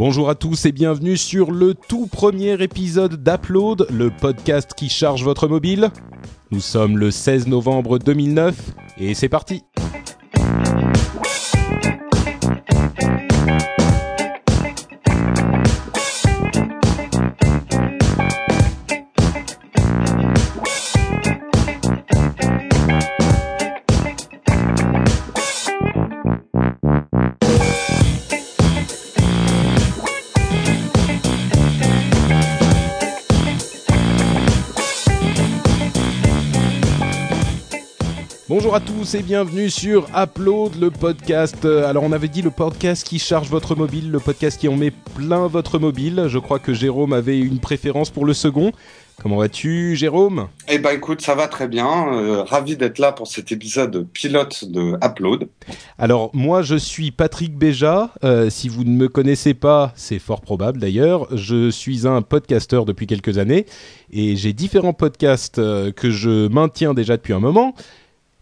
Bonjour à tous et bienvenue sur le tout premier épisode d'Upload, le podcast qui charge votre mobile. Nous sommes le 16 novembre 2009 et c'est parti. Tous et bienvenue sur Upload, le podcast. Alors on avait dit le podcast qui charge votre mobile, le podcast qui en met plein votre mobile. Je crois que Jérôme avait une préférence pour le second. Comment vas-tu, Jérôme? Eh ben, écoute, ça va très bien. Euh, ravi d'être là pour cet épisode pilote de Upload. Alors, moi, je suis Patrick Béja. Euh, si vous ne me connaissez pas, c'est fort probable d'ailleurs. Je suis un podcasteur depuis quelques années et j'ai différents podcasts euh, que je maintiens déjà depuis un moment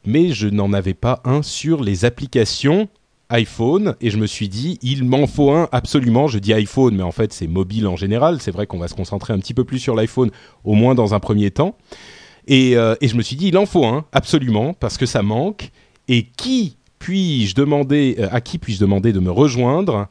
mais je n'en avais pas un sur les applications iPhone et je me suis dit il m'en faut un absolument. Je dis iPhone, mais en fait c'est mobile en général. C'est vrai qu'on va se concentrer un petit peu plus sur l'iPhone, au moins dans un premier temps. Et, euh, je me suis dit il en faut un absolument parce que ça manque. Et qui puis-je demander euh, à qui puis-je demander de me rejoindre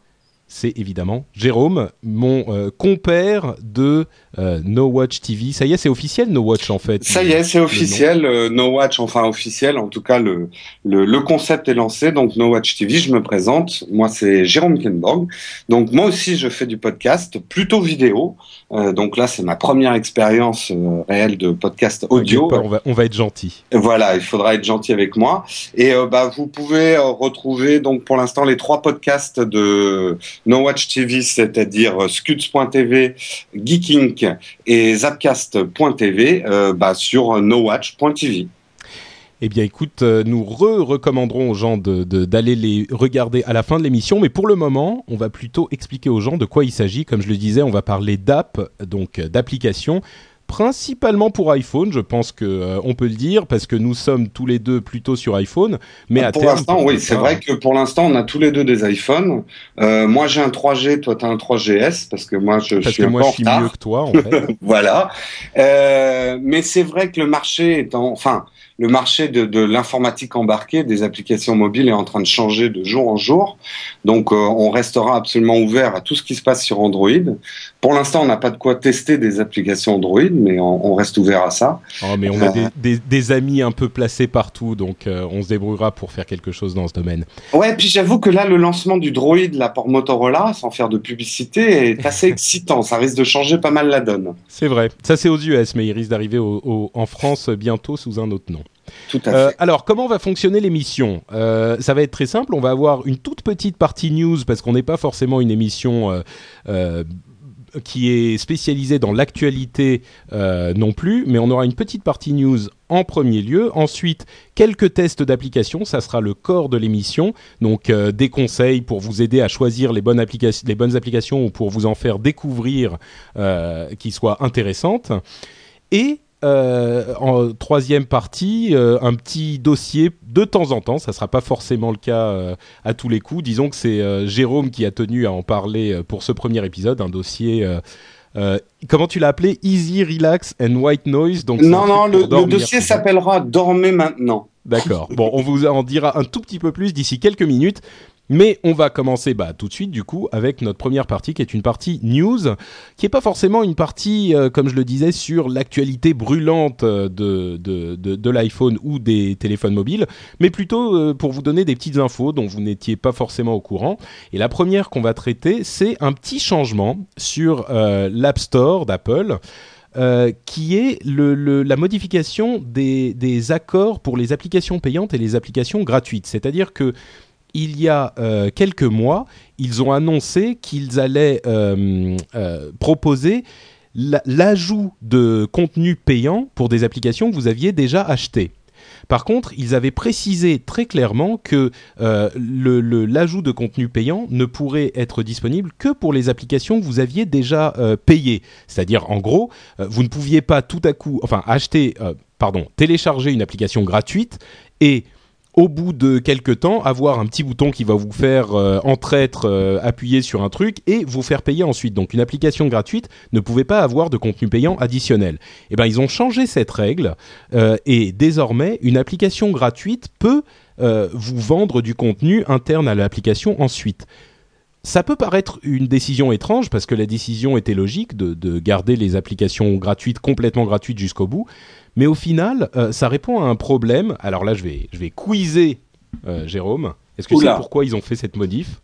c'est évidemment Jérôme, mon euh, compère de euh, No Watch TV. Ça y est, c'est officiel No Watch en fait. Ça y est, c'est officiel euh, No Watch, enfin officiel. En tout cas, le, le, le concept est lancé. Donc No Watch TV, je me présente. Moi, c'est Jérôme Kenborg. Donc moi aussi, je fais du podcast, plutôt vidéo. donc là, c'est ma première expérience réelle de podcast audio. on, va, on va être gentil. Voilà, il faudra être gentil avec moi. Et bah, vous pouvez retrouver donc pour l'instant les trois podcasts de No Watch TV, c'est-à-dire euh, scuds.tv, Geekink et Zapcast.tv euh, bah, sur nowatch.tv. Eh bien, écoute, euh, nous re-recommanderons aux gens d'aller les regarder à la fin de l'émission, mais pour le moment, on va plutôt expliquer aux gens de quoi il s'agit. Comme je le disais, on va parler d'app, donc d'applications principalement pour iPhone, je pense que euh, on peut le dire parce que nous sommes tous les deux plutôt sur iPhone, mais à pour l'instant, oui, c'est vrai que pour l'instant, on a tous les deux des iPhones. Euh, moi, j'ai un 3G, toi, tu as un 3GS parce que moi, je, parce suis que moi, je suis mieux que toi, en fait. voilà. Euh, mais c'est vrai que le marché est en, enfin, le marché de, de l'informatique embarquée, des applications mobiles est en train de changer de jour en jour. Donc, euh, on restera absolument ouvert à tout ce qui se passe sur Android. Pour l'instant, on n'a pas de quoi tester des applications Android, mais on, on reste ouvert à ça. Oh, mais on a des, des, des, amis un peu placés partout, donc euh, on se débrouillera pour faire quelque chose dans ce domaine. Ouais, puis j'avoue que là, le lancement du Droid là pour Motorola, sans faire de publicité, est assez excitant. Ça risque de changer pas mal la donne. C'est vrai. Ça, c'est aux US, mais il risque d'arriver en France bientôt sous un autre nom. Tout à fait. Euh, alors, comment va fonctionner l'émission euh, Ça va être très simple. On va avoir une toute petite partie news parce qu'on n'est pas forcément une émission euh, qui est spécialisée dans l'actualité non plus, mais on aura une petite partie news en premier lieu. Ensuite, quelques tests d'application, ça sera le corps de l'émission. Donc, euh, des conseils pour vous aider à choisir les bonnes, applications, les bonnes applications ou pour vous en faire découvrir euh, qui soient intéressantes. Et euh, en troisième partie, euh, un petit dossier de temps en temps. Ça sera pas forcément le cas euh, à tous les coups. Disons que c'est Jérôme qui a tenu à en parler pour ce premier épisode, un dossier. comment tu l'as appelé? Easy, Relax and White Noise. Donc non, non, le, le, dossier s'appellera Dormez maintenant. D'accord. Bon, on vous en dira un tout petit peu plus d'ici quelques minutes. Mais on va commencer bah, tout de suite du coup avec notre première partie qui est une partie news, qui n'est pas forcément une partie, euh, comme je le disais, sur l'actualité brûlante de, de, l'iPhone ou des téléphones mobiles, mais plutôt euh, pour vous donner des petites infos dont vous n'étiez pas forcément au courant. Et la première qu'on va traiter, c'est un petit changement sur euh, l'App Store d'Apple. Euh, qui est la modification des, accords pour les applications payantes et les applications gratuites. C'est-à-dire que il y a euh, quelques mois, ils ont annoncé qu'ils allaient euh, euh, proposer l'ajout de contenu payant pour des applications que vous aviez déjà achetées. Par contre, ils avaient précisé très clairement que l'ajout de contenu payant ne pourrait être disponible que pour les applications que vous aviez déjà payées. C'est-à-dire, en gros, vous ne pouviez pas tout à coup, enfin, acheter, pardon, télécharger une application gratuite et au bout de quelques temps, avoir un petit bouton qui va vous faire euh, euh, appuyer sur un truc et vous faire payer ensuite. Donc une application gratuite ne pouvait pas avoir de contenu payant additionnel. Eh ben ils ont changé cette règle euh, et désormais une application gratuite peut vous vendre du contenu interne à l'application ensuite. Ça peut paraître une décision étrange parce que la décision était logique de garder les applications gratuites complètement gratuites jusqu'au bout, mais au final, euh, ça répond à un problème. Alors là, je vais, je vais quizer euh, Jérôme. Est-ce que c'est pourquoi ils ont fait cette modif?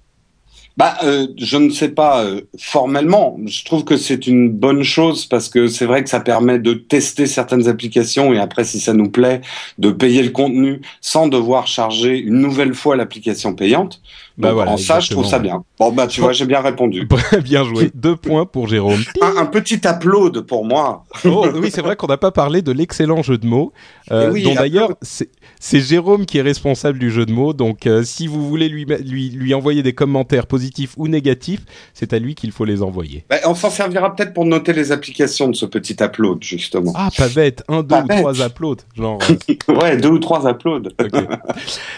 Bah, euh, je ne sais pas euh, formellement. Je trouve que c'est une bonne chose parce que c'est vrai que ça permet de tester certaines applications et après, si ça nous plaît, de payer le contenu sans devoir charger une nouvelle fois l'application payante. Bah voilà, en ça, je trouve ça bien. Bon, bah, tu vois, j'ai bien répondu. Bien joué. Deux points pour Jérôme. Un, un petit upload pour moi. Oh, oui, c'est vrai qu'on n'a pas parlé de l'excellent jeu de mots, euh, oui, dont d'ailleurs c'est Jérôme qui est responsable du jeu de mots. Donc, euh, si vous voulez lui, lui lui envoyer des commentaires positifs ou négatifs, c'est à lui qu'il faut les envoyer. Bah, on s'en servira peut-être pour noter les applications de ce petit upload, justement. Ah, pas bête, un, deux Pas ou bête. trois uploads, genre. euh, Ouais, deux ou trois uploads. Ok.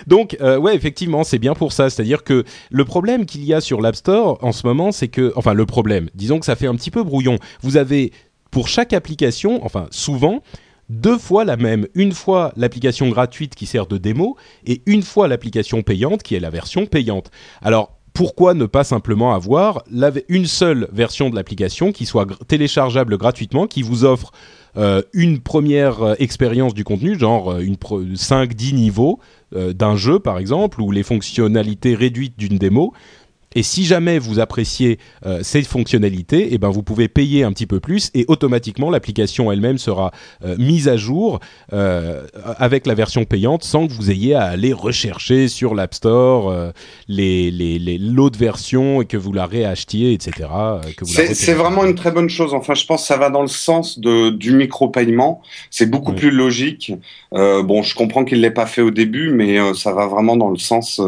Donc, euh, ouais, effectivement, c'est bien pour ça. C'est-à-dire que le problème qu'il y a sur l'App Store en ce moment, c'est que, enfin, le problème, disons que ça fait un petit peu brouillon. Vous avez pour chaque application, enfin, souvent, deux fois la même. Une fois l'application gratuite qui sert de démo et une fois l'application payante qui est la version payante. Alors, pourquoi ne pas simplement avoir une seule version de l'application qui soit téléchargeable gratuitement, qui vous offre euh, une première euh, expérience du contenu, genre euh, une 5-10 niveaux d'un jeu par exemple, ou les fonctionnalités réduites d'une démo. Et si jamais vous appréciez euh, ces fonctionnalités, eh ben vous pouvez payer un petit peu plus et automatiquement l'application elle-même sera euh, mise à jour euh, avec la version payante sans que vous ayez à aller rechercher sur l'App Store les, les, les- l'autre version et que vous la réachetiez, etc. que vous la C'est vraiment une très bonne chose. Enfin, je pense que ça va dans le sens de, du micro-paiement. C'est beaucoup Oui. plus logique. Bon, je comprends qu'il l'ait pas fait au début, mais ça va vraiment dans le sens,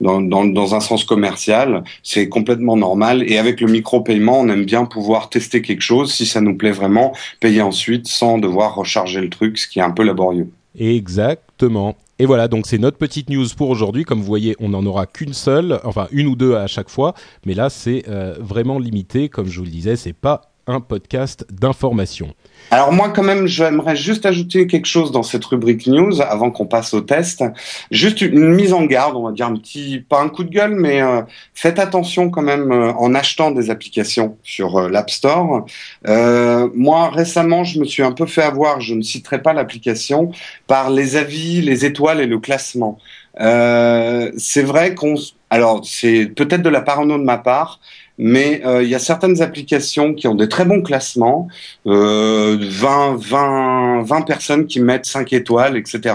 dans, dans, dans un sens commercial. C'est complètement normal. Et avec le micro-paiement, on aime bien pouvoir tester quelque chose. Si ça nous plaît vraiment, payer ensuite sans devoir recharger le truc, ce qui est un peu laborieux. Exactement. Et voilà, donc c'est notre petite news pour aujourd'hui. Comme vous voyez, on n'en aura qu'une seule, enfin une ou deux à chaque fois, mais là c'est euh, vraiment limité. Comme je vous le disais, c'est pas un podcast d'information. Alors moi quand même j'aimerais juste ajouter quelque chose dans cette rubrique news avant qu'on passe au test. Juste une mise en garde, on va dire un petit pas un coup de gueule mais euh, faites attention quand même euh, en achetant des applications sur euh, l'App Store. Moi récemment je me suis un peu fait avoir, je ne citerai pas l'application, par les avis, les étoiles et le classement. C'est vrai qu'on alors c'est peut-être de la parano de ma part, mais euh, il y a certaines applications qui ont des très bons classements euh, 20, 20, 20 personnes qui mettent 5 étoiles, etc.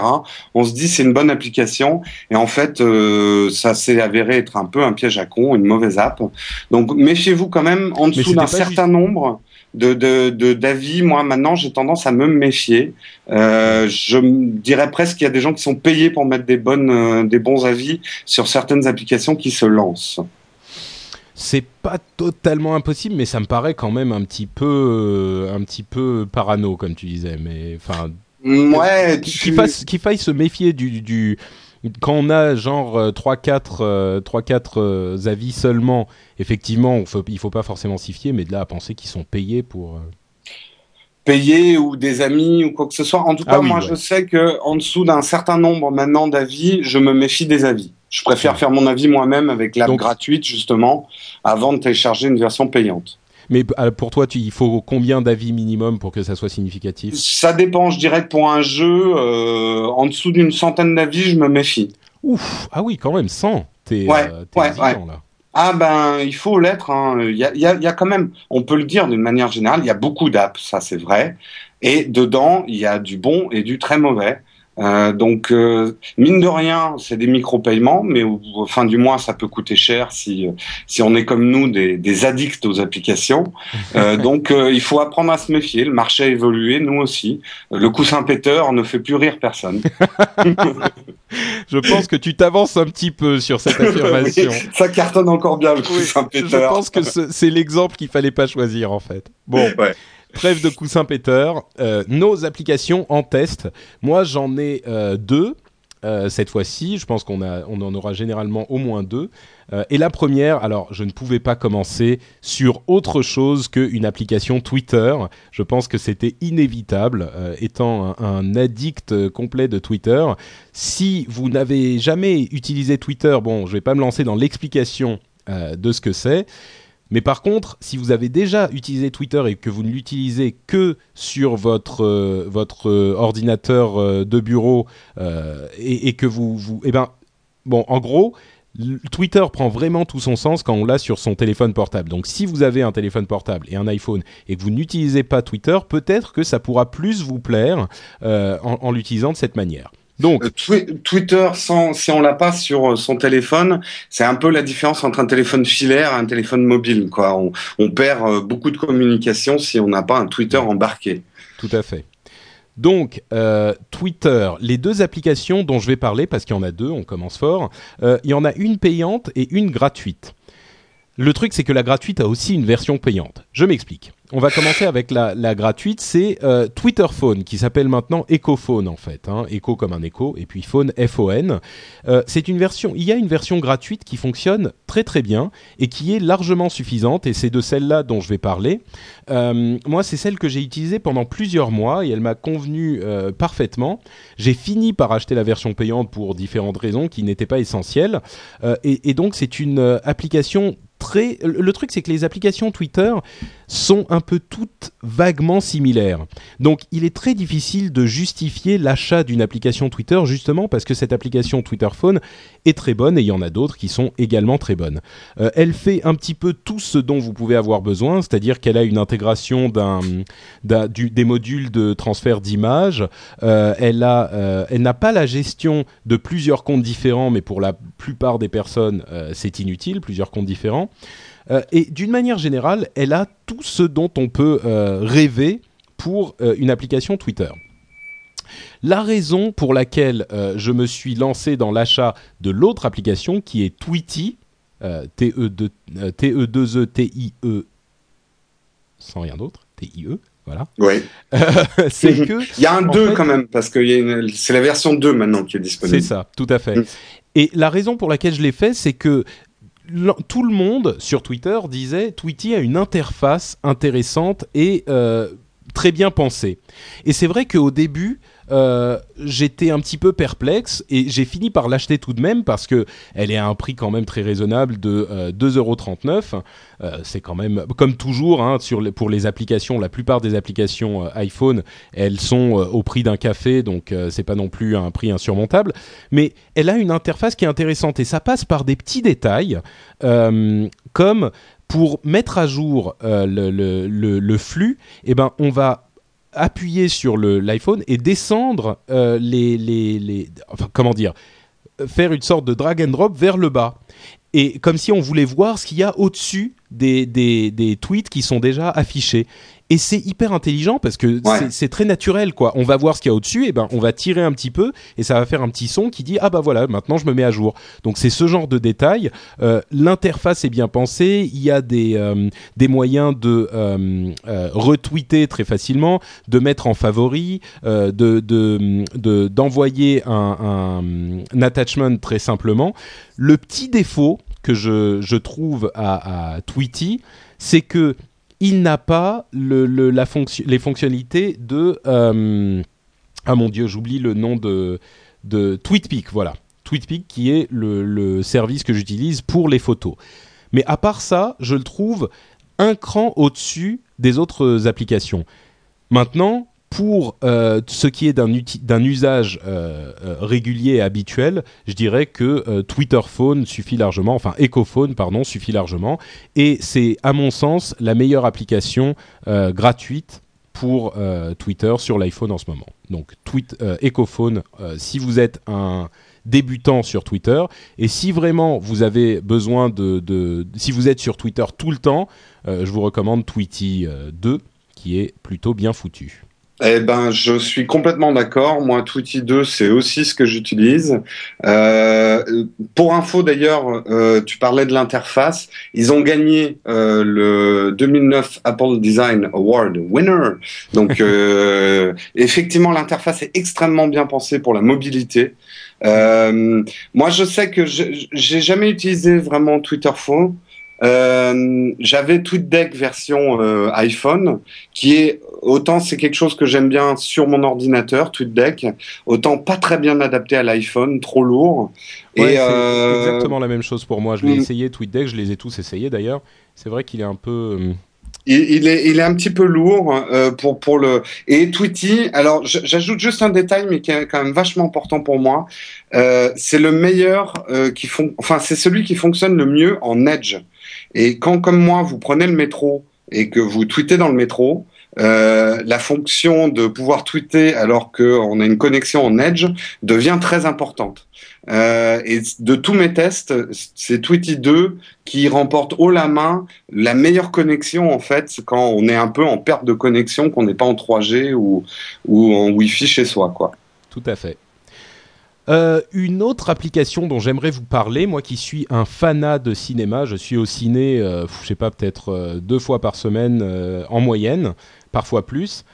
On se dit c'est une bonne application et en fait euh, ça s'est avéré être un peu un piège à con, une mauvaise app. Donc méfiez-vous quand même en dessous d'un certain nombre de de de- d'avis. Moi maintenant j'ai tendance à me méfier. Euh, je dirais presque qu'il y a des gens qui sont payés pour mettre des bonnes euh, des bons avis sur certaines applications qui se lancent. C'est pas totalement impossible, mais ça me paraît quand même un petit peu, euh, un petit peu parano, comme tu disais. Mais enfin, Ouais, qu'il tu- qu'il faille se méfier du, du quand on a genre euh, 3-4 euh, 3-4 euh, avis seulement, effectivement, on faut, il faut pas forcément s'y fier, mais de là à penser qu'ils sont payés pour. Payés ou des amis ou quoi que ce soit. En tout Ah cas, oui, moi, ouais. je sais que en dessous d'un certain nombre maintenant d'avis, je me méfie des avis. Je préfère Ouais. faire mon avis moi-même avec l'app Donc- gratuite justement avant de télécharger une version payante. Mais euh, pour toi, tu, il faut combien d'avis minimum pour que ça soit significatif? Ça dépend, je dirais que pour un jeu euh, en dessous d'une centaine d'avis, je me méfie. Ouf, ah oui, quand même 100. T'es Ouais, euh, ouais, exigeant, ouais. là. Ah ben, il faut l'être. hein. Il y, a, y a quand même, on peut le dire d'une manière générale, il y a beaucoup d'apps, ça c'est vrai. Et dedans, il y a du bon et du très mauvais. Euh, donc, euh, mine de rien, c'est des micro-paiements, mais au, au fin du mois, ça peut coûter cher si, euh, si on est comme nous des, des addicts aux applications. Euh, donc, euh, il faut apprendre à se méfier. Le marché a évolué, nous aussi. Le coussin péteur ne fait plus rire personne. Je pense que tu t'avances un petit peu sur cette affirmation. Oui, ça cartonne encore bien le Oui, coussin je péteur. pense que ce- c'est l'exemple qu'il fallait pas choisir en fait. Bon, Ouais. Trêve de coussin péteur. Euh, nos applications en test. Moi, j'en ai euh, deux. euh, cette fois-ci. Je pense qu'on on en aura généralement au moins deux. Euh, et la première, alors je ne pouvais pas commencer sur autre chose qu'une application Twitter. Je pense que c'était inévitable, étant un, un, addict complet de Twitter. Si vous n'avez jamais utilisé Twitter, bon, je ne vais pas me lancer dans l'explication de ce que c'est. Mais par contre, si vous avez déjà utilisé Twitter et que vous ne l'utilisez que sur votre euh, votre euh, ordinateur euh, de bureau et, que vous vous eh ben bon en gros Twitter prend vraiment tout son sens quand on l'a sur son téléphone portable. Donc si vous avez un téléphone portable et un iPhone et que vous n'utilisez pas Twitter, peut-être que ça pourra plus vous plaire en l'utilisant de cette manière. Donc euh, Twitter, sans, si on l'a pas sur euh, son téléphone, c'est un peu la différence entre un téléphone filaire et un téléphone mobile. Quoi. On, on perd euh, beaucoup de communication si on n'a pas un Twitter embarqué. Tout à fait. Donc, euh, Twitter, les deux applications dont je vais parler, parce qu'il y en a deux, on commence fort, euh, il y en a une payante et une gratuite. Le truc, c'est que la gratuite a aussi une version payante. Je m'explique. On va commencer avec la, gratuite. C'est euh, Twitter Phone qui s'appelle maintenant EchoPhone en fait. Hein. Echo comme un écho et puis Phone F-O-N. Euh, c'est une version. Il y a une version gratuite qui fonctionne très très bien et qui est largement suffisante. Et c'est de celle-là dont je vais parler. Euh, moi, c'est celle que j'ai utilisée pendant plusieurs mois et elle m'a convenu parfaitement. J'ai fini par acheter la version payante pour différentes raisons qui n'étaient pas essentielles. Et, donc, c'est une application Le truc, c'est que les applications Twitter sont un peu toutes vaguement similaires. Donc, il est très difficile de justifier l'achat d'une application Twitter justement parce que cette application Twitter Phone est très bonne et il y en a d'autres qui sont également très bonnes. Euh, elle fait un petit peu tout ce dont vous pouvez avoir besoin, c'est-à-dire qu'elle a une intégration des modules de transfert d'images. Euh, elle euh, elle n'a pas la gestion de plusieurs comptes différents, mais pour la plupart des personnes, c'est inutile, plusieurs comptes différents. Euh, et d'une manière générale, elle a tout ce dont on peut euh, rêver pour euh, une application Twitter. La raison pour laquelle je me suis lancé dans l'achat de l'autre application qui est Tweety, T-E-2-E-T-I-E, sans rien d'autre, T-I-E, voilà. Oui. c'est que. Il y a un 2 fait, quand même, parce que c'est la version 2 maintenant qui est disponible. C'est ça, tout à fait. Mm. Et la raison pour laquelle je l'ai fait, c'est que tout le monde sur Twitter disait Tweety a une interface intéressante et euh, très bien pensée. Et c'est vrai qu'au début, euh, j'étais un petit peu perplexe et j'ai fini par l'acheter tout de même parce que elle est à un prix quand même très raisonnable de euh, 2,39€. Euh, c'est quand même, comme toujours, hein, pour les applications, la plupart des applications euh, iPhone, elles sont euh, au prix d'un café, donc c'est pas non plus un prix insurmontable. Mais elle a une interface qui est intéressante et ça passe par des petits détails comme pour mettre à jour le, le, flux, eh ben on va appuyer sur l'iPhone et descendre euh, les, les, les, comment dire, faire une sorte de drag and drop vers le bas. Et comme si on voulait voir ce qu'il y a au-dessus des, des, des, tweets qui sont déjà affichés et c'est hyper intelligent parce que ouais. c'est très naturel quoi. On va voir ce qu'il y a au-dessus et ben on va tirer un petit peu et ça va faire un petit son qui dit ah bah voilà maintenant je me mets à jour. Donc c'est ce genre de détails. Euh, L'interface est bien pensée. Il y a des euh, des moyens de euh, euh retweeter très facilement, de mettre en favori, de de d'envoyer de, un, un, un attachment très simplement. Le petit défaut que je, je trouve à, à Tweety, c'est que il n'a pas les fonctionnalités de... Euh, ah mon dieu, j'oublie le nom de, de TweetPic, voilà. TweetPic qui est le service que j'utilise pour les photos. Mais à part ça, je le trouve un cran au-dessus des autres applications. Maintenant, pour euh, ce qui est d'un usage euh, euh, régulier et habituel, je dirais que Twitter Phone suffit largement, enfin EcoPhone pardon suffit largement, et c'est à mon sens la meilleure application gratuite pour Twitter sur l'iPhone en ce moment. Donc EcoPhone, si vous êtes un débutant sur Twitter, et si vraiment vous avez besoin de, de si vous êtes sur Twitter tout le temps, je vous recommande Tweety 2 qui est plutôt bien foutu. Eh ben, je suis complètement d'accord. Moi, Tweety 2, c'est aussi ce que j'utilise. Euh, pour info, d'ailleurs, euh, tu parlais de l'interface. Ils ont gagné euh, le 2009 Apple Design Award winner. Donc, euh, effectivement, l'interface est extrêmement bien pensée pour la mobilité. moi, je sais que j'ai jamais utilisé vraiment Twitter faux. Euh, j'avais TweetDeck version euh, iPhone, qui est autant c'est quelque chose que j'aime bien sur mon ordinateur, TweetDeck, autant pas très bien adapté à l'iPhone, trop lourd. Ouais, et euh... exactement la même chose pour moi. Je l'ai mm. essayé TweetDeck, je les ai tous essayés d'ailleurs. C'est vrai qu'il est un peu euh, il, est, il est un petit peu lourd euh, pour pour le et Tweety. Alors j'ajoute juste un détail, mais qui est quand même vachement important pour moi. Euh, c'est le meilleur euh, qui font, enfin c'est celui qui fonctionne le mieux en Edge. Et quand, comme moi, vous prenez le métro et que vous tweetez dans le métro, euh, la fonction de pouvoir tweeter alors qu'on a une connexion en Edge devient très importante. Euh, et de tous mes tests, c'est Tweety 2 qui remporte haut la main la meilleure connexion en fait quand on est un peu en perte de connexion, qu'on n'est pas en 3G ou, ou en Wi-Fi chez soi, quoi. Tout à fait. Euh, une autre application dont j'aimerais vous parler, moi qui suis un fanat de cinéma, je suis au ciné, euh, je sais pas, peut-être euh, deux fois par semaine euh, en moyenne, parfois plus.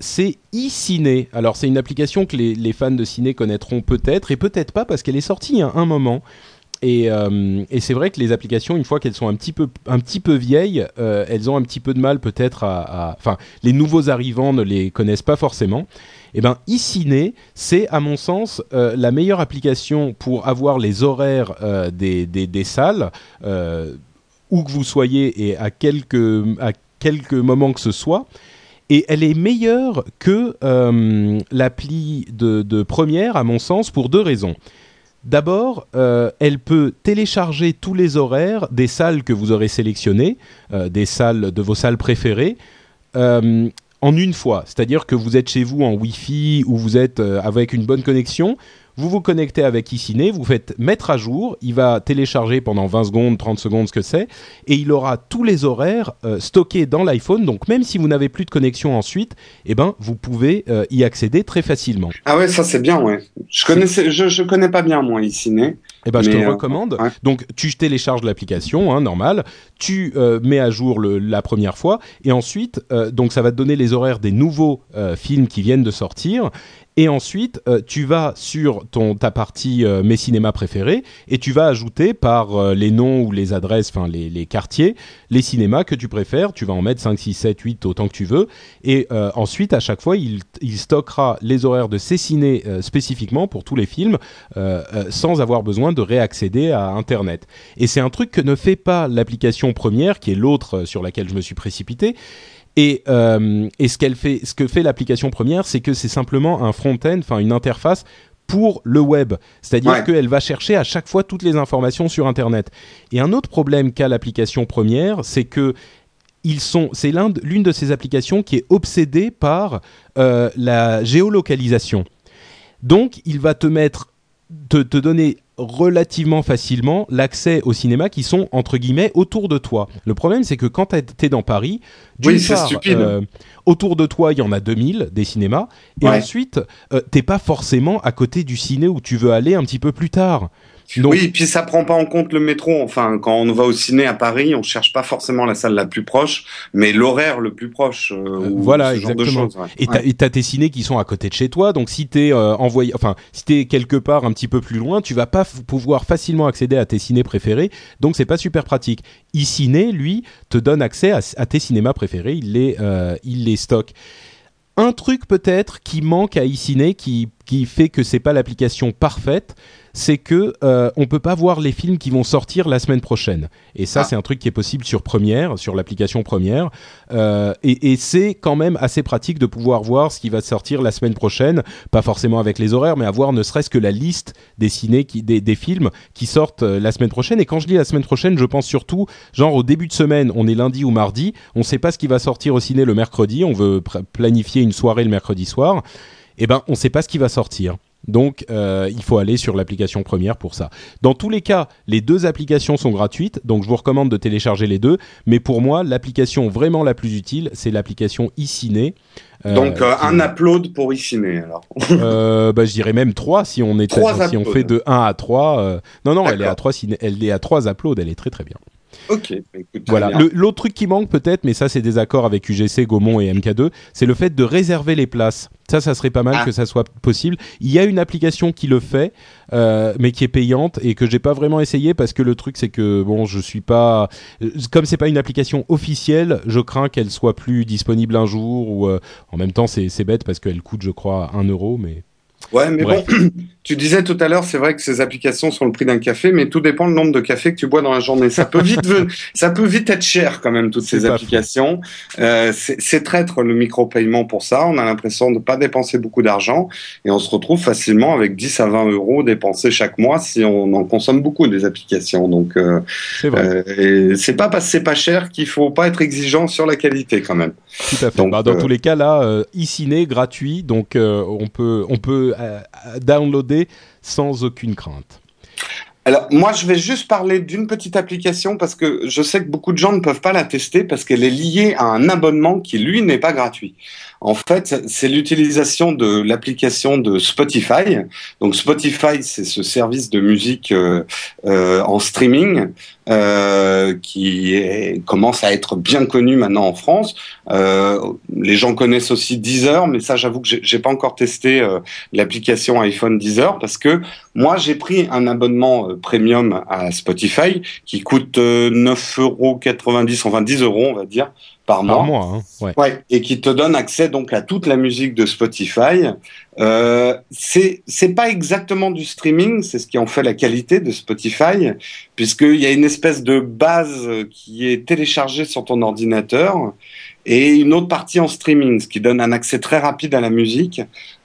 c'est eCiné. Alors c'est une application que les, les, fans de ciné connaîtront peut-être et peut-être pas parce qu'elle est sortie il y a un moment. Et, et c'est vrai que les applications, une fois qu'elles sont un petit peu, un petit peu vieilles, elles ont un petit peu de mal peut-être à... Enfin, les nouveaux arrivants ne les connaissent pas forcément. Eh ben, iCiné, c'est à mon sens euh, la meilleure application pour avoir les horaires euh, des, des, salles, euh, où que vous soyez et à quelques, à quelques moments que ce soit. Et elle est meilleure que l'appli de, première, à mon sens, pour deux raisons. D'abord, elle peut télécharger tous les horaires des salles que vous aurez sélectionnées, des salles de vos salles préférées en une fois. C'est-à-dire que vous êtes chez vous en Wi-Fi ou vous êtes euh, avec une bonne connexion, vous vous connectez avec iCiné, vous faites mettre à jour, il va télécharger pendant 20 secondes, 30 secondes, ce que c'est, et il aura tous les horaires euh, stockés dans l'iPhone. Donc même si vous n'avez plus de connexion ensuite, eh ben vous pouvez euh, y accéder très facilement. Ah ouais, ça c'est bien, ouais. Je connaissais, je, je connais pas bien moi iCiné. Eh ben, je te le recommande. Donc, tu télécharges l'application, hein, normal. Tu mets à jour le, la première fois, et ensuite, donc ça va te donner les horaires des nouveaux films qui viennent de sortir, et ensuite, euh, tu vas sur ton, ta partie euh, mes cinémas préférés et tu vas ajouter par euh, les noms ou les adresses, enfin les, les, quartiers, les cinémas que tu préfères. Tu vas en mettre 5, 6, 7, 8 autant que tu veux. Et ensuite, à chaque fois, il, il, stockera les horaires de ces ciné spécifiquement pour tous les films sans avoir besoin de réaccéder à Internet. Et c'est un truc que ne fait pas l'application première, qui est l'autre sur laquelle je me suis précipité et, euh, et ce qu'elle fait, ce que fait l'application première, c'est que c'est simplement un front-end, enfin une interface pour le web. C'est-à-dire qu'elle va chercher à chaque fois toutes les informations sur Internet. Et un autre problème qu'a l'application première, c'est que ils sont, c'est l'une de ces applications qui est obsédée par euh, la géolocalisation. Donc, il va te mettre, te, te donner relativement facilement l'accès au cinéma qui sont entre guillemets autour de toi. Le problème c'est que quand tu es dans Paris, oui, part, euh, autour de toi il y en a 2000 des cinémas et ensuite euh, t'es pas forcément à côté du ciné où tu veux aller un petit peu plus tard. Oui, puis ça prend pas en compte le métro. Enfin, quand on va au ciné à Paris, on cherche pas forcément la salle la plus proche, mais l'horaire le plus proche. Euh, euh voilà, exactement. Et t'as tes ciné qui sont à côté de chez toi, donc si t'es euh, envoyé, enfin, si t'es quelque part un petit peu plus loin, tu vas pas pouvoir facilement accéder à tes ciné préférés, donc c'est pas super pratique. iCiné, lui, te donne accès à, à tes cinémas préférés, il les, il les stocke. Un truc peut-être qui manque à iCiné, qui qui fait que c'est pas l'application parfaite, c'est que euh, on peut pas voir les films qui vont sortir la semaine prochaine. Et ça, ah. c'est un truc qui est possible sur Premiere, sur l'application Premiere. Euh, et, et c'est quand même assez pratique de pouvoir voir ce qui va sortir la semaine prochaine, pas forcément avec les horaires, mais avoir ne serait-ce que la liste des ciné qui, des, des, films qui sortent euh, la semaine prochaine. Et quand je dis la semaine prochaine, je pense surtout genre au début de semaine, on est lundi ou mardi, on sait pas ce qui va sortir au ciné le mercredi, on veut planifier une soirée le mercredi soir. Eh ben, on sait pas ce qui va sortir. Donc, euh, il faut aller sur l'application première pour ça. Dans tous les cas, les deux applications sont gratuites, donc je vous recommande de télécharger les deux. Mais pour moi, l'application vraiment la plus utile, c'est l'application iCiné. Euh, donc euh, un upload pour iCiné alors. euh, bah, je dirais même trois si on est si on fait de 1 à 3. non non, elle est à 3 elle est à 3 uploads, elle est très très bien. Ok. Bah, voilà. L'autre truc qui manque peut-être, mais ça c'est des accords avec UGC, Gaumont et MK2, c'est le fait de réserver les places. Ça, ça serait pas mal ah. que ça soit possible. Il y a une application qui le fait, euh, mais qui est payante et que j'ai pas vraiment essayé parce que le truc c'est que bon, je suis pas, comme c'est pas une application officielle, je crains qu'elle soit plus disponible un jour ou euh, en même temps c'est bête parce qu'elle coûte je crois un euro, mais Ouais, mais bon, tu disais tout à l'heure, c'est vrai que ces applications sont le prix d'un café, mais tout dépend le nombre de cafés que tu bois dans la journée. Ça peut vite, ça peut vite être cher quand même toutes ces applications. Euh, c'est traître le micro-paiement pour ça. On a l'impression de pas dépenser beaucoup d'argent et on se retrouve facilement avec 10 à 20 euros dépensés chaque mois si on en consomme beaucoup des applications. Donc, euh, c'est euh, pas parce que c'est pas cher qu'il faut pas être exigeant sur la qualité quand même. Tout à fait. Bah, dans euh, tous les cas là, euh, e gratuit, donc on peut on peut euh, downloader sans aucune crainte. Alors moi je vais juste parler d'une petite application parce que je sais que beaucoup de gens ne peuvent pas la tester parce qu'elle est liée à un abonnement qui lui n'est pas gratuit. En fait, c'est l'utilisation de l'application de Spotify. Donc Spotify, c'est ce service de musique euh, euh, en streaming euh, qui commence à être bien connu maintenant en France. les gens connaissent aussi Deezer, mais ça, j'avoue que j'ai pas encore testé l'application iPhone Deezer parce que moi, j'ai pris un abonnement premium à Spotify qui coûte 9,90 euros, enfin 10 euros, on va dire, par, mois. Hein, ouais. ouais. et qui te donne accès donc à toute la musique de Spotify. Euh, c'est c'est pas exactement du streaming, c'est ce qui en fait la qualité de Spotify, puisqu'il y a une espèce de base qui est téléchargée sur ton ordinateur et une autre partie en streaming, ce qui donne un accès très rapide à la musique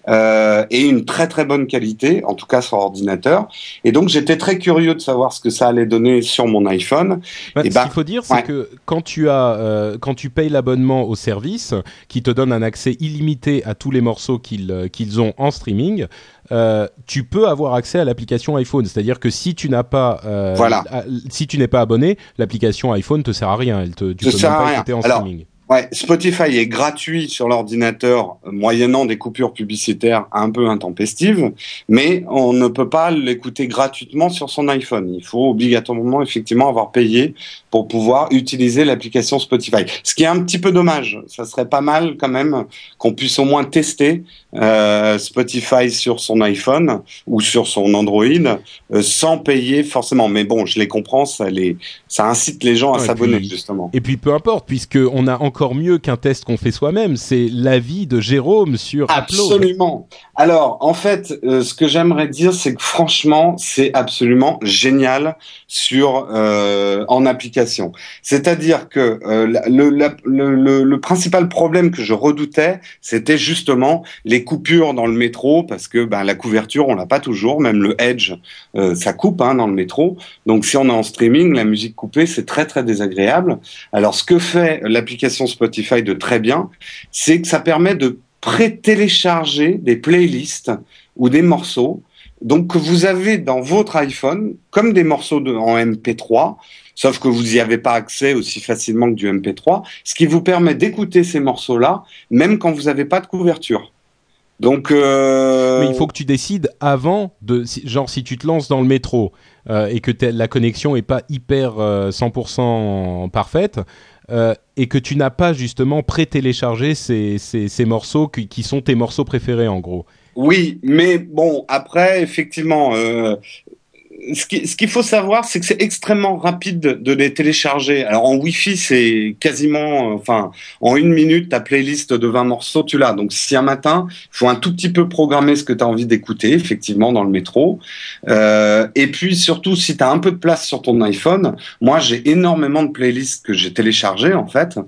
euh, et une très très bonne qualité, en tout cas sur ordinateur. Et donc j'étais très curieux de savoir ce que ça allait donner sur mon iPhone. Bah, et ce bah, qu'il faut dire, c'est que quand tu as, euh, quand tu payes l'abonnement au service, qui te donne un accès illimité à tous les morceaux qu'ils euh, qu'ils ont en streaming, euh, tu peux avoir accès à l'application iPhone. C'est-à-dire que si tu n'as pas, euh, voilà. si tu n'es pas abonné, l'application iPhone te sert à rien. Elle te, tu peux même pas en streaming. Ouais, Spotify est gratuit sur l'ordinateur moyennant des coupures publicitaires un peu intempestives, mais on ne peut pas l'écouter gratuitement sur son iPhone. Il faut obligatoirement effectivement avoir payé pour pouvoir utiliser l'application Spotify. Ce qui est un petit peu dommage. Ça serait pas mal quand même qu'on puisse au moins tester euh, Spotify sur son iPhone ou sur son Android euh, sans payer forcément. Mais bon, je les comprends, ça les, ça incite les gens à s'abonner justement. Et puis peu importe, puisque on a encore mieux qu'un test qu'on fait soi-même, c'est l'avis de Jérôme sur Absolument. Alors en fait, euh, ce que j'aimerais dire, c'est que franchement, c'est absolument génial sur euh, en application. C'est-à-dire que le, le, le principal problème que je redoutais, c'était justement les coupures dans le métro parce que ben, la couverture on l'a pas toujours, même le Edge euh, ça coupe hein, dans le métro. Donc si on est en streaming, la musique coupée c'est très très désagréable. Alors ce que fait l'application Spotify de très bien, c'est que ça permet de pré-télécharger des playlists ou des morceaux donc que vous avez dans votre iPhone comme des morceaux de, en MP3 sauf que vous n'y avez pas accès aussi facilement que du MP3, ce qui vous permet d'écouter ces morceaux-là, même quand vous n'avez pas de couverture. Donc, euh... mais il faut que tu décides avant de, genre si tu te lances dans le métro euh, et que la connexion est pas hyper 100% euh, parfaite euh, et que tu n'as pas justement pré-téléchargé ces, ces, morceaux qui, qui, sont tes morceaux préférés en gros. Oui, mais bon, après, effectivement, euh, ce qu'il faut savoir, c'est que c'est extrêmement rapide de les télécharger. Alors en Wi-Fi, c'est quasiment, enfin, en une minute, ta playlist de 20 morceaux, tu l'as. Donc si un matin, il faut un tout petit peu programmer ce que tu as envie d'écouter, effectivement, dans le métro. Euh, et puis surtout, si tu as un peu de place sur ton iPhone, moi j'ai énormément de playlists que j'ai téléchargées en fait.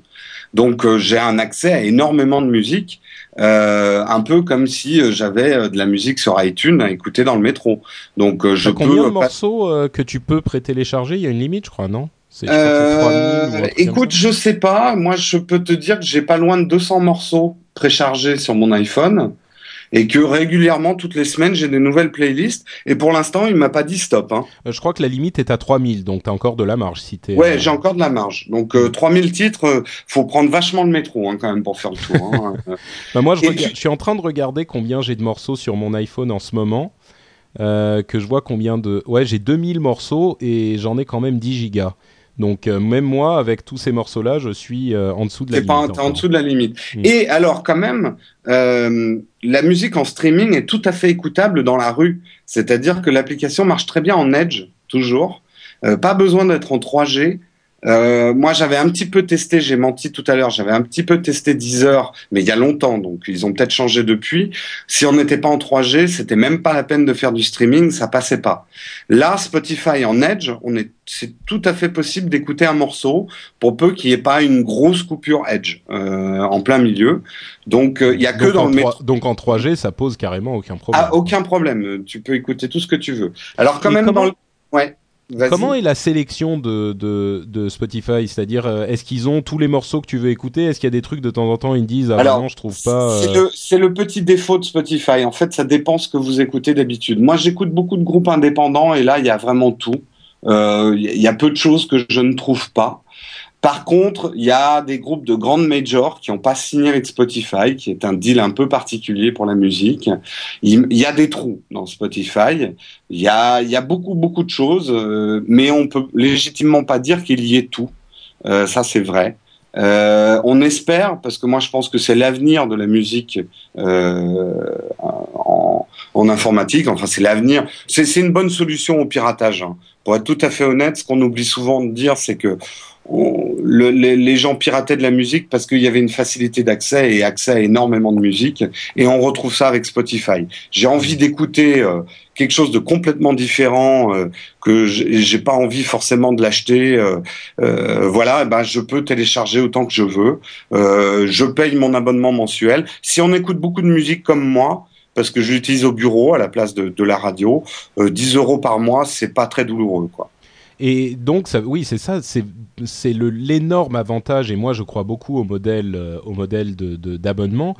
Donc euh, j'ai un accès à énormément de musique. Euh, un peu comme si euh, j'avais euh, de la musique sur iTunes à écouter dans le métro. Donc je peux. Combien de morceaux que tu peux pré-télécharger? Il y a une limite, je crois, non? Euh, écoute, je sais pas. Moi, je peux te dire que j'ai pas loin de 200 morceaux préchargés sur mon iPhone et que régulièrement, toutes les semaines, j'ai des nouvelles playlists. Et pour l'instant, il m'a pas dit stop. Hein. Euh, je crois que la limite est à 3000, donc tu as encore de la marge. Si ouais, euh, j'ai encore de la marge. Donc 3000 euh, titres, faut prendre vachement le métro hein, quand même pour faire le tour. Hein. bah moi, je, je, suis en train de regarder combien j'ai de morceaux sur mon iPhone en ce moment. que je vois combien de... Ouais, j'ai 2000 morceaux et j'en ai quand même 10 gigas. Donc même moi, avec tous ces morceaux-là, je suis en dessous de la limite. Pas en, en dessous de la limite. Mm. Et alors quand même, la musique en streaming est tout à fait écoutable dans la rue. C'est-à-dire que l'application marche très bien en Edge, toujours. pas besoin d'être en 3G. Euh, moi, j'avais un petit peu testé, j'ai menti tout à l'heure, j'avais un petit peu testé Deezer, mais il y a longtemps, donc ils ont peut-être changé depuis. Si on n'était pas en 3G, c'était même pas la peine de faire du streaming, ça passait pas. Là, Spotify en Edge, on est, c'est tout à fait possible d'écouter un morceau pour peu qu'il n'y ait pas une grosse coupure Edge euh, en plein milieu. Donc, euh, il y a que dans le métro. Donc en 3G, ça pose carrément aucun problème. Ah, aucun problème. Tu peux écouter tout ce que tu veux. Alors quand même dans le, ouais. Comment est la sélection de, de, de Spotify? C'est-à-dire, euh, est-ce qu'ils ont tous les morceaux que tu veux écouter? Est-ce qu'il y a des trucs de temps en temps ils disent ah non je trouve pas. Euh, c'est le, le, petit défaut de Spotify. En fait, ça dépend ce que vous écoutez d'habitude. Moi, j'écoute beaucoup de groupes indépendants et là, il y a vraiment tout. Euh, il y a peu de choses que je ne trouve pas. Par contre, il y a des groupes de grandes majors qui n'ont pas signé avec Spotify, qui est un deal un peu particulier pour la musique. Il, y a des trous dans Spotify. Il y a, y a beaucoup, beaucoup de choses, euh, mais on peut légitimement pas dire qu'il y ait tout. Euh, ça, c'est vrai. Euh, on espère, parce que moi je pense que c'est l'avenir de la musique euh, en, en, informatique. Enfin, c'est l'avenir. C'est une bonne solution au piratage. Hein. Pour être tout à fait honnête, ce qu'on oublie souvent de dire, c'est que le, les, gens pirataient de la musique parce qu'il y avait une facilité d'accès et accès à énormément de musique. Et on retrouve ça avec Spotify. J'ai envie d'écouter euh, quelque chose de complètement différent euh, que j'ai pas envie forcément de l'acheter. Euh, euh voilà, eh ben je peux télécharger autant que je veux. je paye mon abonnement mensuel. Si on écoute beaucoup de musique comme moi, parce que je l'utilise au bureau à la place de, de la radio, 10 euros par mois, c'est pas très douloureux, quoi. Et donc, oui, c'est ça, c'est l'énorme avantage, et moi je crois beaucoup au modèle, euh, d'abonnement,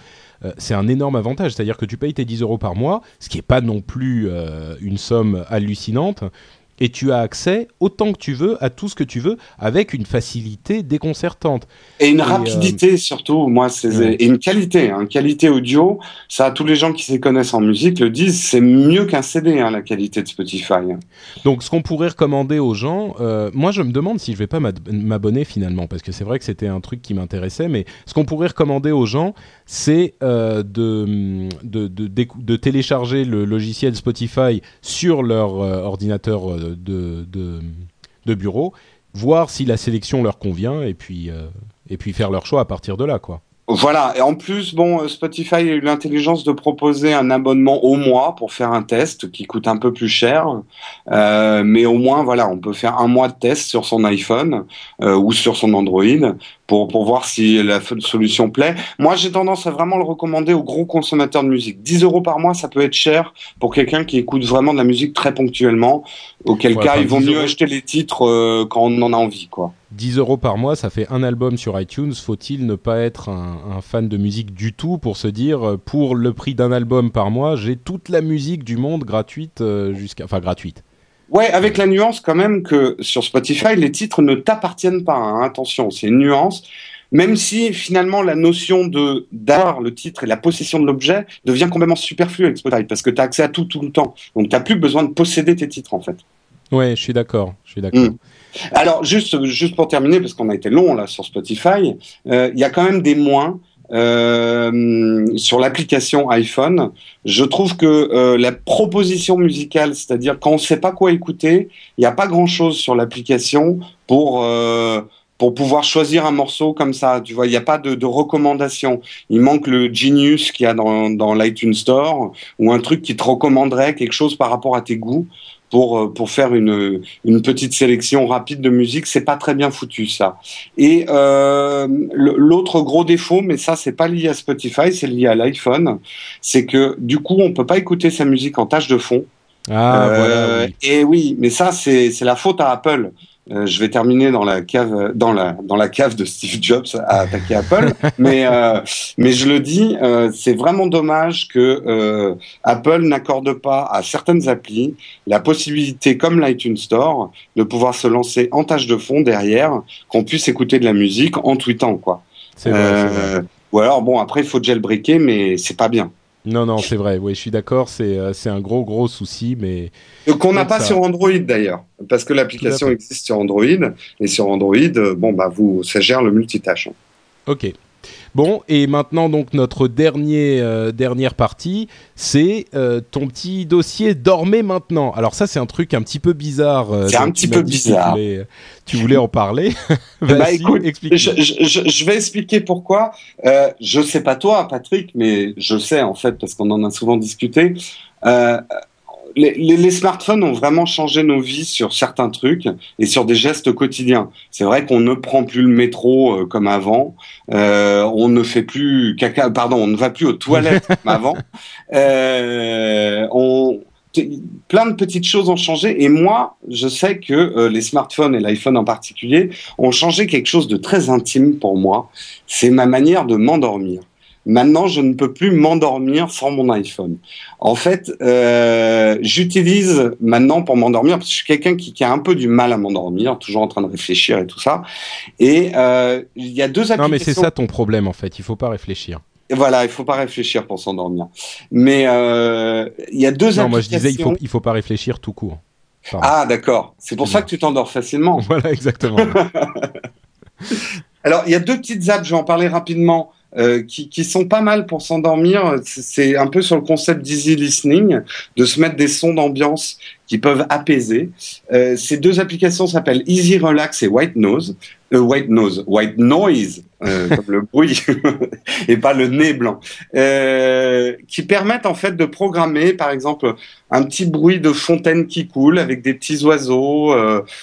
euh, c'est un énorme avantage, c'est-à-dire que tu payes tes 10 euros par mois, ce qui n'est pas non plus euh, une somme hallucinante, et tu as accès autant que tu veux à tout ce que tu veux avec une facilité déconcertante. Et une rapidité surtout, moi, c'est et une qualité, une hein. qualité audio. Ça, tous les gens qui s'y connaissent en musique le disent, c'est mieux qu'un CD, hein, la qualité de Spotify. Donc, ce qu'on pourrait recommander aux gens, euh, moi, je me demande si je vais pas m'abonner finalement, parce que c'est vrai que c'était un truc qui m'intéressait, mais ce qu'on pourrait recommander aux gens, c'est euh, de, de, de, de, télécharger le logiciel Spotify sur leur euh, ordinateur euh, de, de, bureau, voir si la sélection leur convient et puis, euh, et puis faire leur choix à partir de là. quoi. Voilà, et en plus, bon, Spotify a eu l'intelligence de proposer un abonnement au mois pour faire un test qui coûte un peu plus cher, euh, mais au moins, voilà, on peut faire un mois de test sur son iPhone euh, ou sur son Android pour, pour voir si la solution plaît. Moi, j'ai tendance à vraiment le recommander aux gros consommateurs de musique. 10 euros par mois, ça peut être cher pour quelqu'un qui écoute vraiment de la musique très ponctuellement, auquel cas, il vaut mieux acheter les titres euh, quand on en a envie, quoi. 10 euros par mois, ça fait un album sur iTunes. Faut-il ne pas être un, fan de musique du tout pour se dire, euh, pour le prix d'un album par mois, j'ai toute la musique du monde gratuite euh, jusqu'à, enfin gratuite. Ouais, avec la nuance quand même que sur Spotify, les titres ne t'appartiennent pas. Hein. Attention, c'est une nuance. Même si finalement la notion de d'avoir le titre et la possession de l'objet devient complètement superflue avec Spotify parce que tu as accès à tout tout le temps. Donc tu plus besoin de posséder tes titres en fait. Ouais, je suis d'accord. Je suis d'accord. Mm. Alors juste juste pour terminer parce qu'on a été long là sur Spotify, euh, il y a quand même des moins. Euh, sur l'application iPhone, je trouve que euh, la proposition musicale, c'est-à-dire quand on ne sait pas quoi écouter, il n'y a pas grand-chose sur l'application pour euh, pour pouvoir choisir un morceau comme ça. Tu vois, il n'y a pas de, de, recommandation. Il manque le Genius qu'il y a dans, dans l'iTunes Store ou un truc qui te recommanderait quelque chose par rapport à tes goûts pour euh, pour faire une une petite sélection rapide de musique, c'est pas très bien foutu ça. Et euh, l'autre gros défaut, mais ça c'est pas lié à Spotify, c'est lié à l'iPhone, c'est que du coup on peut pas écouter sa musique en tâche de fond. Ah, voilà, oui. Et oui, mais ça c'est c'est la faute à Apple. Euh, je vais terminer dans la cave, dans la dans la cave de Steve Jobs à attaquer Apple, mais euh, mais je le dis, euh, c'est vraiment dommage que Apple n'accorde pas à certaines applis la possibilité, comme l'iTunes Store, de pouvoir se lancer en tâche de fond derrière, qu'on puisse écouter de la musique en tweetant quoi. C'est vrai, vrai. Ou alors bon après il faut jailbreaker, mais c'est pas bien. Non, non, c'est vrai. Oui, je suis d'accord. C'est euh, c'est un gros, gros souci, mais qu'on n'a pas sur Android d'ailleurs, parce que l'application existe sur Android et sur Android, bon bah vous, ça gère le multitâche. Ok. Bon, et maintenant donc notre dernier, euh, dernière partie, c'est euh, ton petit dossier Dormez maintenant. Alors ça c'est un truc un petit peu bizarre. Euh, c'est un petit peu bizarre. Tu voulais, en parler Bah écoute, je, je, je, vais expliquer pourquoi. Je sais pas toi, Patrick, mais je sais en fait parce qu'on en a souvent discuté. Les, les, smartphones ont vraiment changé nos vies sur certains trucs et sur des gestes quotidiens. C'est vrai qu'on ne prend plus le métro euh, comme avant, euh, on ne fait plus caca, pardon, on ne va plus aux toilettes comme avant. Euh, on, plein de petites choses ont changé et moi, je sais que euh, les smartphones et l'iPhone en particulier ont changé quelque chose de très intime pour moi. C'est ma manière de m'endormir. Maintenant, je ne peux plus m'endormir sans mon iPhone. En fait, euh, j'utilise maintenant pour m'endormir parce que je suis quelqu'un qui, qui, a un peu du mal à m'endormir, toujours en train de réfléchir et tout ça. Et euh, il y a deux applications. Non, mais c'est ça ton problème en fait. Il faut pas réfléchir. Voilà, il faut pas réfléchir pour s'endormir. Mais euh, il y a deux non, applications. moi je disais il faut il faut pas réfléchir tout court. Ah d'accord, c'est pour ça que tu t'endors facilement. Voilà exactement. Alors il y a deux petites apps, je vais en parler rapidement. Euh, qui, sont pas mal pour s'endormir. C'est un peu sur le concept d'easy listening, de se mettre des sons d'ambiance qui peuvent apaiser. Euh, ces deux applications s'appellent Easy Relax et White Nose. Euh, white Nose, White Noise, euh, comme le bruit, et pas le nez blanc, qui permettent en fait de programmer, par exemple, un petit bruit de fontaine qui coule avec des petits oiseaux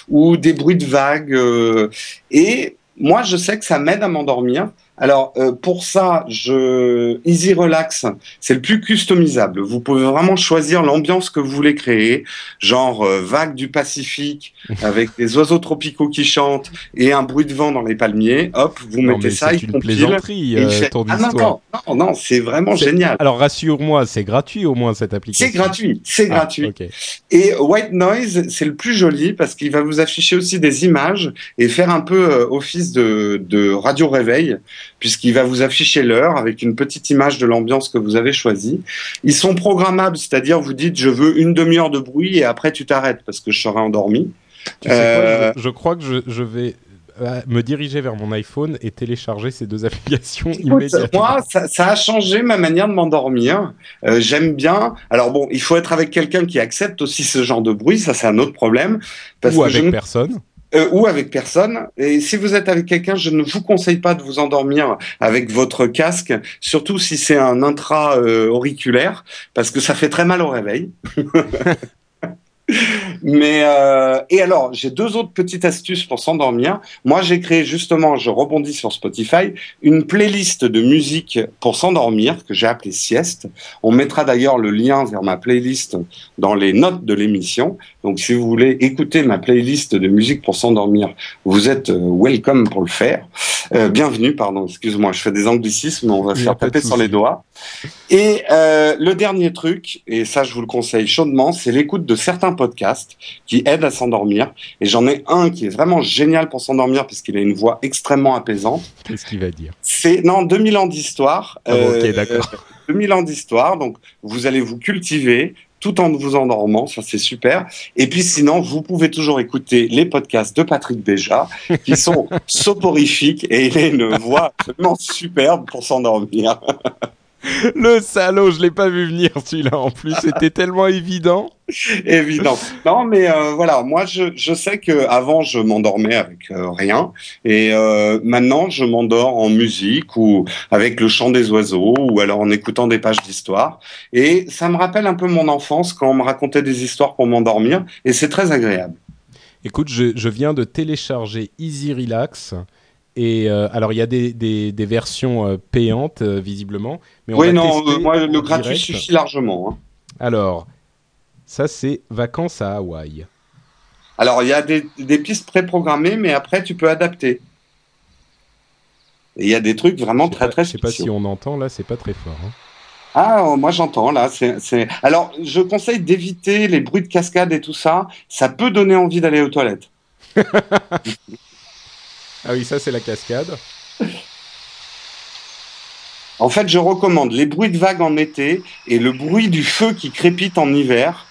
ou des bruits de vagues. et moi, je sais que ça m'aide à m'endormir alors euh, pour ça, je Easy Relax, c'est le plus customisable. Vous pouvez vraiment choisir l'ambiance que vous voulez créer, genre euh, vague du Pacifique avec des oiseaux tropicaux qui chantent et un bruit de vent dans les palmiers. Hop, vous mettez ça, il une plaisanterie. Euh, ah, non, non, non, c'est vraiment génial. Alors rassure-moi, c'est gratuit au moins cette application. C'est gratuit, c'est ah, gratuit. Et White Noise, c'est le plus joli parce qu'il va vous afficher aussi des images et faire un peu office de, de radio réveil puisqu'il va vous afficher l'heure avec une petite image de l'ambiance que vous avez choisie. Ils sont programmables, c'est-à-dire vous dites je veux une demi-heure de bruit et après tu t'arrêtes parce que je serai endormi. Euh, je, crois que je, vais euh, me diriger vers mon iPhone et télécharger ces deux applications immédiatement. Moi, ça, a changé ma manière de m'endormir. Euh, j'aime bien. Alors bon, il faut être avec quelqu'un qui accepte aussi ce genre de bruit. Ça, c'est un autre problème. Parce Ou avec personne. Euh, ou avec personne. Et si vous êtes avec quelqu'un, je ne vous conseille pas de vous endormir avec votre casque, surtout si c'est un intra euh, parce que ça fait très mal au réveil. Mais euh, et alors, j'ai deux autres petites astuces pour s'endormir. Moi, j'ai créé justement, je rebondis sur Spotify, une playlist de musique pour s'endormir que j'ai appelée sieste. On mettra d'ailleurs le lien vers ma playlist dans les notes de l'émission. Donc, si vous voulez écouter ma playlist de musique pour s'endormir, vous êtes euh, welcome pour le faire. Euh, bienvenue, pardon, excuse-moi, je fais des anglicismes, on va se faire taper sur les doigts. Et euh, le dernier truc, et ça je vous le conseille chaudement, c'est l'écoute de certains podcasts qui aident à s'endormir. Et j'en ai un qui est vraiment génial pour s'endormir puisqu'il a une voix extrêmement apaisante. Qu'est-ce qu'il va dire? C'est non 2000 ans d'histoire. Ah ok, d'accord. 2000 ans d'histoire, donc vous allez vous cultiver, tout en vous endormant, ça c'est super. Et puis sinon, vous pouvez toujours écouter les podcasts de Patrick Béja, qui sont soporifiques et il a une voix absolument superbe pour s'endormir. Le salaud, je l'ai pas vu venir celui-là en plus, c'était tellement évident. Évident. Non, mais euh, voilà, moi je, je sais que avant je m'endormais avec euh, rien et euh, maintenant je m'endors en musique ou avec le chant des oiseaux ou alors en écoutant des pages d'histoire et ça me rappelle un peu mon enfance quand on me racontait des histoires pour m'endormir et c'est très agréable. Écoute, je, je viens de télécharger Easy Relax. Et alors, il y a des, des, des versions payantes, visiblement. Mais oui, non, moi, le gratuit suffit largement. Hein. Alors, ça, c'est vacances à Hawaï. Alors, il y a des, pistes préprogrammées, mais après, tu peux adapter. Et il y a des trucs vraiment très, très Je sais pas si on entend, là, c'est pas très fort. Hein. Ah, oh, moi j'entends là. C'est, Alors, je conseille d'éviter les bruits de cascade et tout ça. Ça peut donner envie d'aller aux toilettes. ah oui, ça c'est la cascade. En fait, je recommande les bruits de vagues en été et le bruit du feu qui crépite en hiver.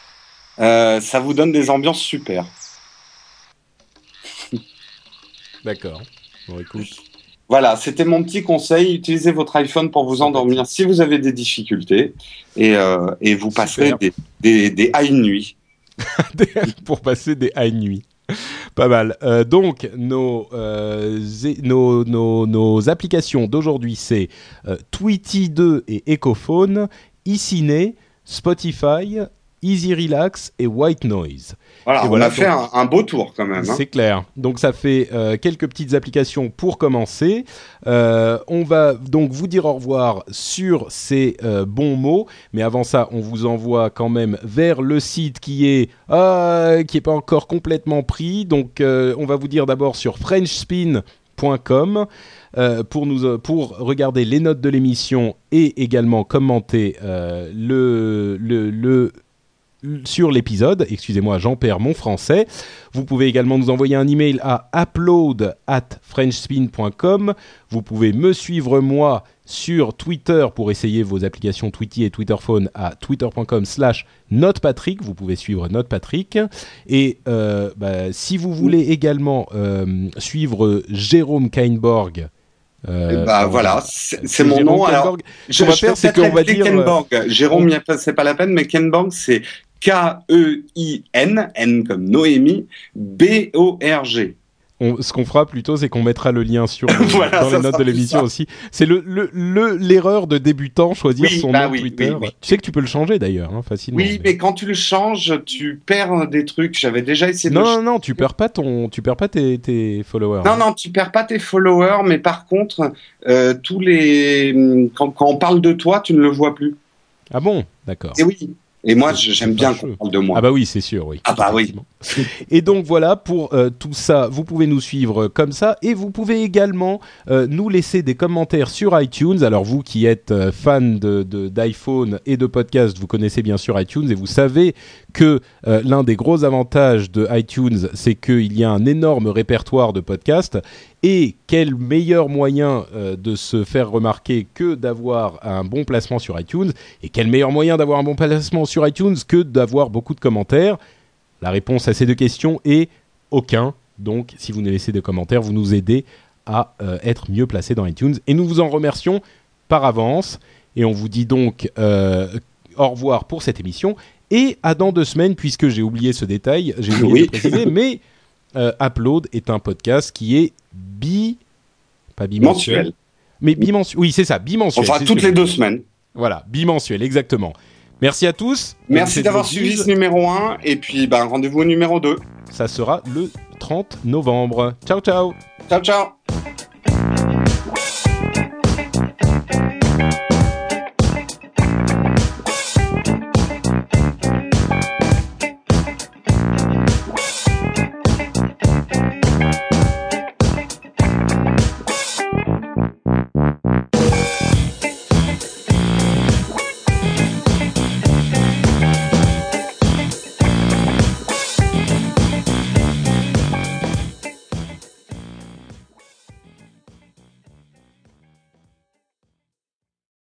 Euh, ça vous donne des ambiances super. D'accord. Bon, écoute. Voilà, c'était mon petit conseil. Utilisez votre iPhone pour vous endormir si vous avez des difficultés et, euh, et vous passerez des, des, des high nuits. pour passer des high nuits. Pas mal. Euh, donc, nos, euh, nos, nos, nos, applications d'aujourd'hui, c'est euh, Tweety 2 et Ecophone, iCiné, Spotify, Easy Relax et White Noise. Voilà, on a fait un, un, beau tour quand même. Hein. C'est clair. Donc ça fait euh, quelques petites applications pour commencer. Euh, on va donc vous dire au revoir sur ces euh, bons mots, mais avant ça, on vous envoie quand même vers le site qui est qui est pas encore complètement pris. Donc on va vous dire d'abord sur FrenchSpin.com. Euh, pour, nous, pour regarder les notes de l'émission et également commenter euh, le, le, le sur l'épisode. Excusez-moi, j'en perds mon français. Vous pouvez également nous envoyer un email à upload at frenchspin.com. Vous pouvez me suivre moi sur Twitter pour essayer vos applications Tweety et Twitterphone à twitter.com slash notepatrick. Vous pouvez suivre notepatrick. Et euh, bah, si vous voulez également euh, suivre Jérôme Kainborg, euh, bah voilà, c'est mon nom. Alors, je, va faire, c'est qu'on va dire. Kenborg. Jérôme, c'est pas la peine, mais Kenborg, c'est K-E-I-N, N comme Noémie, B-O-R-G. On, ce qu'on fera plutôt, c'est qu'on mettra le lien sur le, voilà, dans les notes de l'émission aussi. C'est le l'erreur le, le, de débutant choisir oui, son bah nom oui, Twitter. Oui, tu sais que tu peux le changer d'ailleurs, hein, facilement. Oui, mais... mais... quand tu le changes, tu perds des trucs. J'avais déjà essayé. Non, de non, non, tu perds pas ton, tu perds pas tes, tes followers. Non, non, tu perds pas tes followers, mais par contre, euh, tous les quand, quand on parle de toi, tu ne le vois plus. Ah bon, d'accord. Et oui. Et moi, j'aime bien qu'on parle de moi. Ah bah oui, c'est sûr, oui. Ah bah oui. Et donc voilà, pour euh, tout ça, vous pouvez nous suivre comme ça, et vous pouvez également euh, nous laisser des commentaires sur iTunes. Alors vous qui êtes euh, fan de d'iPhone et de podcast, vous connaissez bien sûr iTunes, et vous savez que l'un des gros avantages de iTunes, c'est qu'il y a un énorme répertoire de podcasts, et quel meilleur moyen euh, de se faire remarquer que d'avoir un bon placement sur iTunes Et quel meilleur moyen d'avoir un bon placement sur iTunes que d'avoir beaucoup de commentaires? La réponse à ces deux questions est aucun. Donc, si vous nous laissez des commentaires, vous nous aidez à euh, être mieux placés dans iTunes. Et nous vous en remercions par avance. Et on vous dit donc euh, au revoir pour cette émission. Et à dans deux semaines, puisque j'ai oublié ce détail, j'ai oublié Oui. de préciser, mais euh, Upload est un podcast qui est bi... Pas bimensuel. Mensuel. Mais bimensuel. Oui, c'est ça, bimensuel. Enfin, toutes les deux semaines. Voilà, bimensuel, exactement. Merci à tous. Merci d'avoir suivi ce numéro 1 et puis ben, rendez-vous au numéro 2. Ça sera le 30 novembre. Ciao, ciao Ciao, ciao